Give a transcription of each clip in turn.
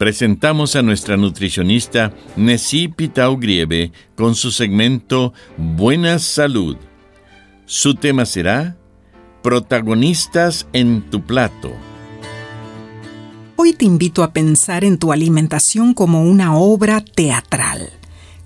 presentamos a nuestra nutricionista Nessie Pitau Grieve con su segmento Buena Salud. Su tema será Protagonistas en tu plato. Hoy te invito a pensar en tu alimentación como una obra teatral.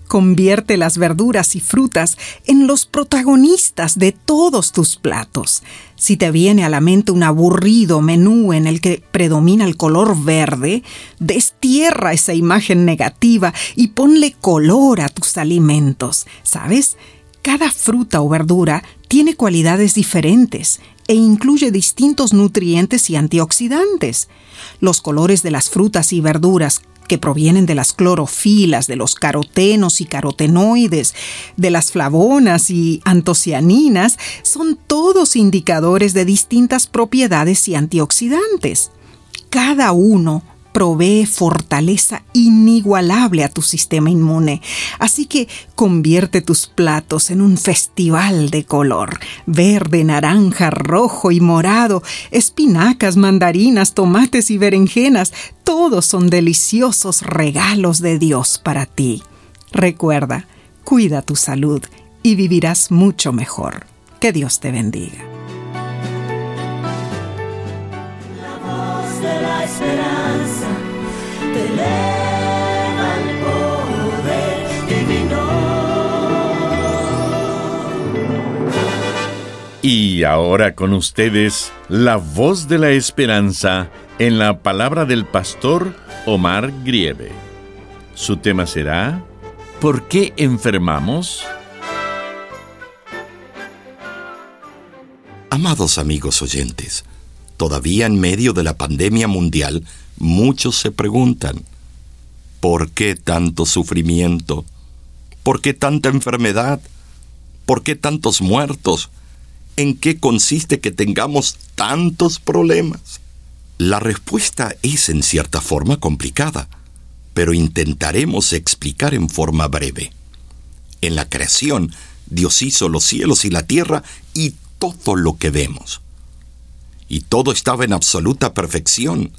Convierte las verduras y frutas en los protagonistas de todos tus platos. Si te viene a la mente un aburrido menú en el que predomina el color verde, destierra esa imagen negativa y ponle color a tus alimentos. ¿Sabes? Cada fruta o verdura tiene cualidades diferentes e incluye distintos nutrientes y antioxidantes. Los colores de las frutas y verduras que provienen de las clorofilas, de los carotenos y carotenoides, de las flavonas y antocianinas, son todos indicadores de distintas propiedades y antioxidantes. Cada uno provee fortaleza inigualable a tu sistema inmune. Así que convierte tus platos en un festival de color. Verde, naranja, rojo y morado, espinacas, mandarinas, tomates y berenjenas, todos son deliciosos regalos de Dios para ti. Recuerda, cuida tu salud y vivirás mucho mejor. Que Dios te bendiga. esperanza Y ahora con ustedes, la voz de la esperanza en la palabra del pastor Omar Grieve. Su tema será ¿Por qué enfermamos? Amados amigos oyentes, Todavía en medio de la pandemia mundial, muchos se preguntan, ¿por qué tanto sufrimiento? ¿Por qué tanta enfermedad? ¿Por qué tantos muertos? ¿En qué consiste que tengamos tantos problemas? La respuesta es en cierta forma complicada, pero intentaremos explicar en forma breve. En la creación, Dios hizo los cielos y la tierra y todo lo que vemos y todo estaba en absoluta perfección.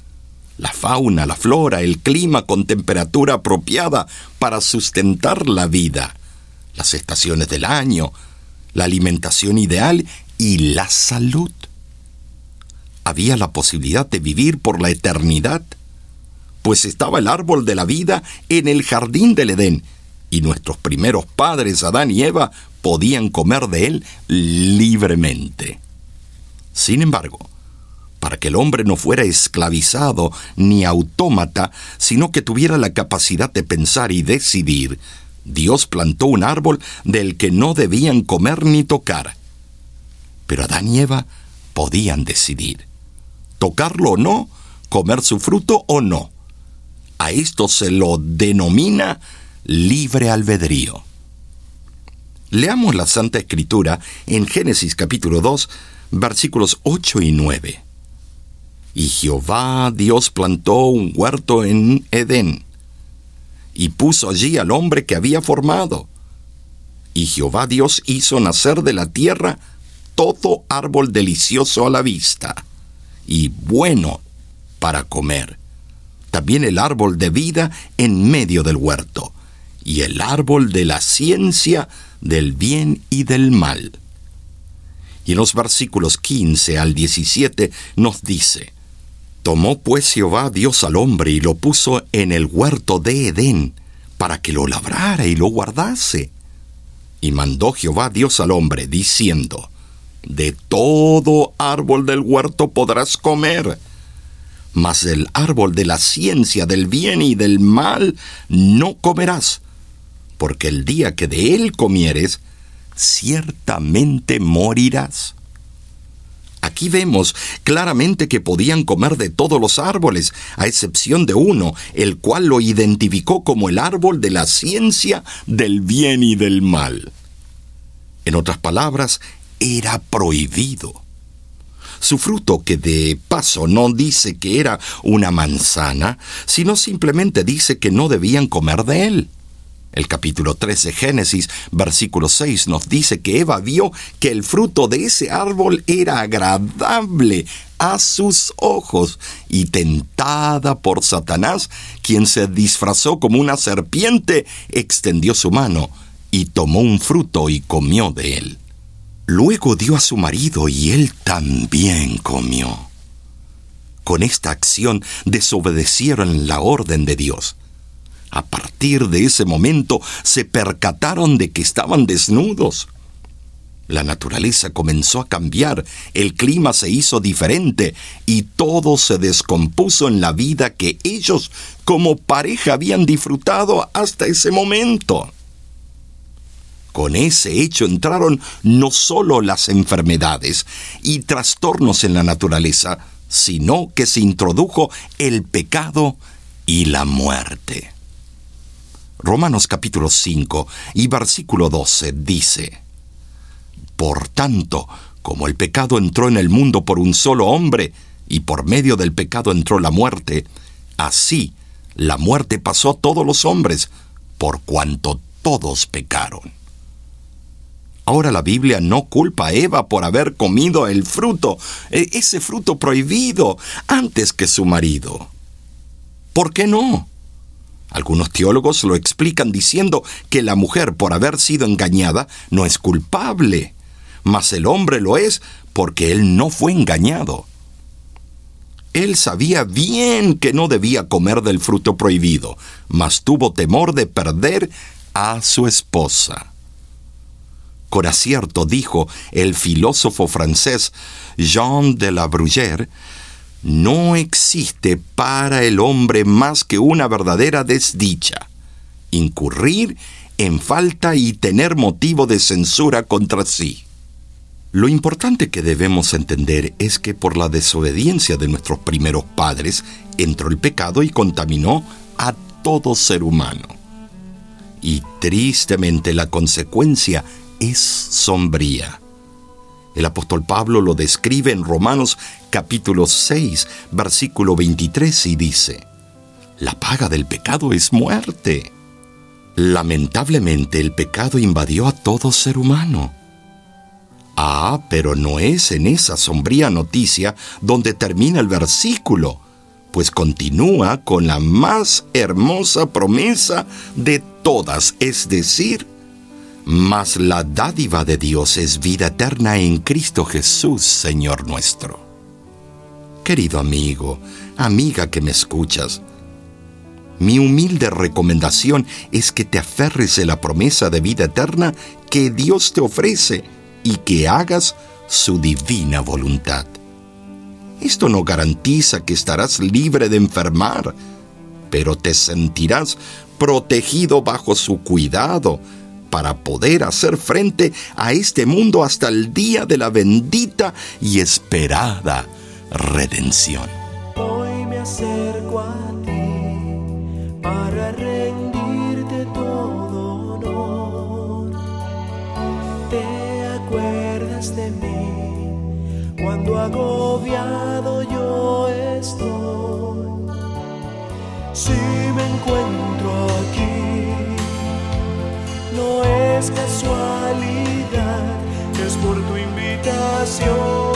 La fauna, la flora, el clima con temperatura apropiada para sustentar la vida, las estaciones del año, la alimentación ideal y la salud. Había la posibilidad de vivir por la eternidad, pues estaba el árbol de la vida en el jardín del Edén, y nuestros primeros padres, Adán y Eva, podían comer de él libremente. Sin embargo, para que el hombre no fuera esclavizado ni autómata, sino que tuviera la capacidad de pensar y decidir, Dios plantó un árbol del que no debían comer ni tocar. Pero Adán y Eva podían decidir. Tocarlo o no, comer su fruto o no. A esto se lo denomina libre albedrío. Leamos la Santa Escritura en Génesis capítulo 2, versículos 8 y 9. Y Jehová Dios plantó un huerto en Edén, y puso allí al hombre que había formado. Y Jehová Dios hizo nacer de la tierra todo árbol delicioso a la vista, y bueno para comer. También el árbol de vida en medio del huerto, y el árbol de la ciencia del bien y del mal. Y en los versículos 15 al 17 nos dice, Tomó pues Jehová Dios al hombre y lo puso en el huerto de Edén, para que lo labrara y lo guardase. Y mandó Jehová Dios al hombre, diciendo, De todo árbol del huerto podrás comer, mas del árbol de la ciencia del bien y del mal no comerás, porque el día que de él comieres, ciertamente morirás. Aquí vemos claramente que podían comer de todos los árboles, a excepción de uno, el cual lo identificó como el árbol de la ciencia del bien y del mal. En otras palabras, era prohibido. Su fruto, que de paso no dice que era una manzana, sino simplemente dice que no debían comer de él. El capítulo 13 de Génesis, versículo 6, nos dice que Eva vio que el fruto de ese árbol era agradable a sus ojos y tentada por Satanás, quien se disfrazó como una serpiente, extendió su mano y tomó un fruto y comió de él. Luego dio a su marido y él también comió. Con esta acción desobedecieron la orden de Dios. A partir de ese momento se percataron de que estaban desnudos. La naturaleza comenzó a cambiar, el clima se hizo diferente y todo se descompuso en la vida que ellos como pareja habían disfrutado hasta ese momento. Con ese hecho entraron no solo las enfermedades y trastornos en la naturaleza, sino que se introdujo el pecado y la muerte. Romanos capítulo 5 y versículo 12 dice, Por tanto, como el pecado entró en el mundo por un solo hombre, y por medio del pecado entró la muerte, así la muerte pasó a todos los hombres, por cuanto todos pecaron. Ahora la Biblia no culpa a Eva por haber comido el fruto, e, ese fruto prohibido, antes que su marido. ¿Por qué no? Algunos teólogos lo explican diciendo que la mujer por haber sido engañada no es culpable, mas el hombre lo es porque él no fue engañado. Él sabía bien que no debía comer del fruto prohibido, mas tuvo temor de perder a su esposa. Con acierto dijo el filósofo francés Jean de la Bruyère no existe para el hombre más que una verdadera desdicha, incurrir en falta y tener motivo de censura contra sí. Lo importante que debemos entender es que por la desobediencia de nuestros primeros padres entró el pecado y contaminó a todo ser humano. Y tristemente la consecuencia es sombría. El apóstol Pablo lo describe en Romanos capítulo 6, versículo 23 y dice, La paga del pecado es muerte. Lamentablemente el pecado invadió a todo ser humano. Ah, pero no es en esa sombría noticia donde termina el versículo, pues continúa con la más hermosa promesa de todas, es decir, mas la dádiva de Dios es vida eterna en Cristo Jesús, Señor nuestro. Querido amigo, amiga que me escuchas, mi humilde recomendación es que te aferres a la promesa de vida eterna que Dios te ofrece y que hagas su divina voluntad. Esto no garantiza que estarás libre de enfermar, pero te sentirás protegido bajo su cuidado, para poder hacer frente a este mundo hasta el día de la bendita y esperada redención. Hoy me acerco a ti para rendirte todo honor. Te acuerdas de mí cuando agobiado yo estoy. Si me encuentro aquí es casualidad, es por tu invitación.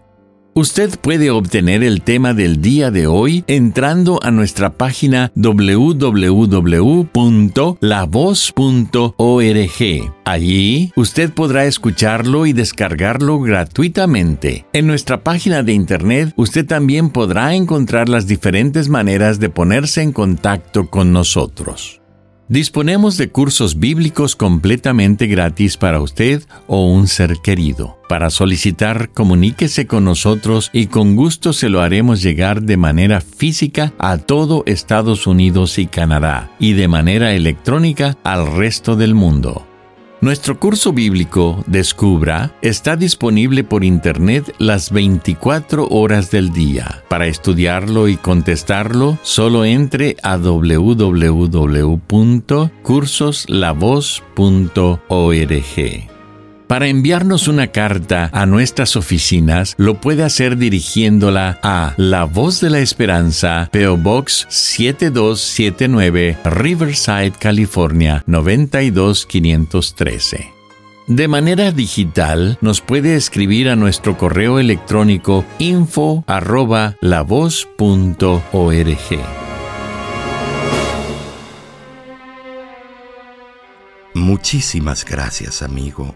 Usted puede obtener el tema del día de hoy entrando a nuestra página www.lavoz.org. Allí usted podrá escucharlo y descargarlo gratuitamente. En nuestra página de internet usted también podrá encontrar las diferentes maneras de ponerse en contacto con nosotros. Disponemos de cursos bíblicos completamente gratis para usted o un ser querido. Para solicitar, comuníquese con nosotros y con gusto se lo haremos llegar de manera física a todo Estados Unidos y Canadá y de manera electrónica al resto del mundo. Nuestro curso bíblico Descubra está disponible por Internet las 24 horas del día. Para estudiarlo y contestarlo, solo entre a www.cursoslavoz.org. Para enviarnos una carta a nuestras oficinas, lo puede hacer dirigiéndola a La Voz de la Esperanza, PO Box 7279, Riverside, California 92513. De manera digital, nos puede escribir a nuestro correo electrónico info arroba lavoz.org. Muchísimas gracias, amigo,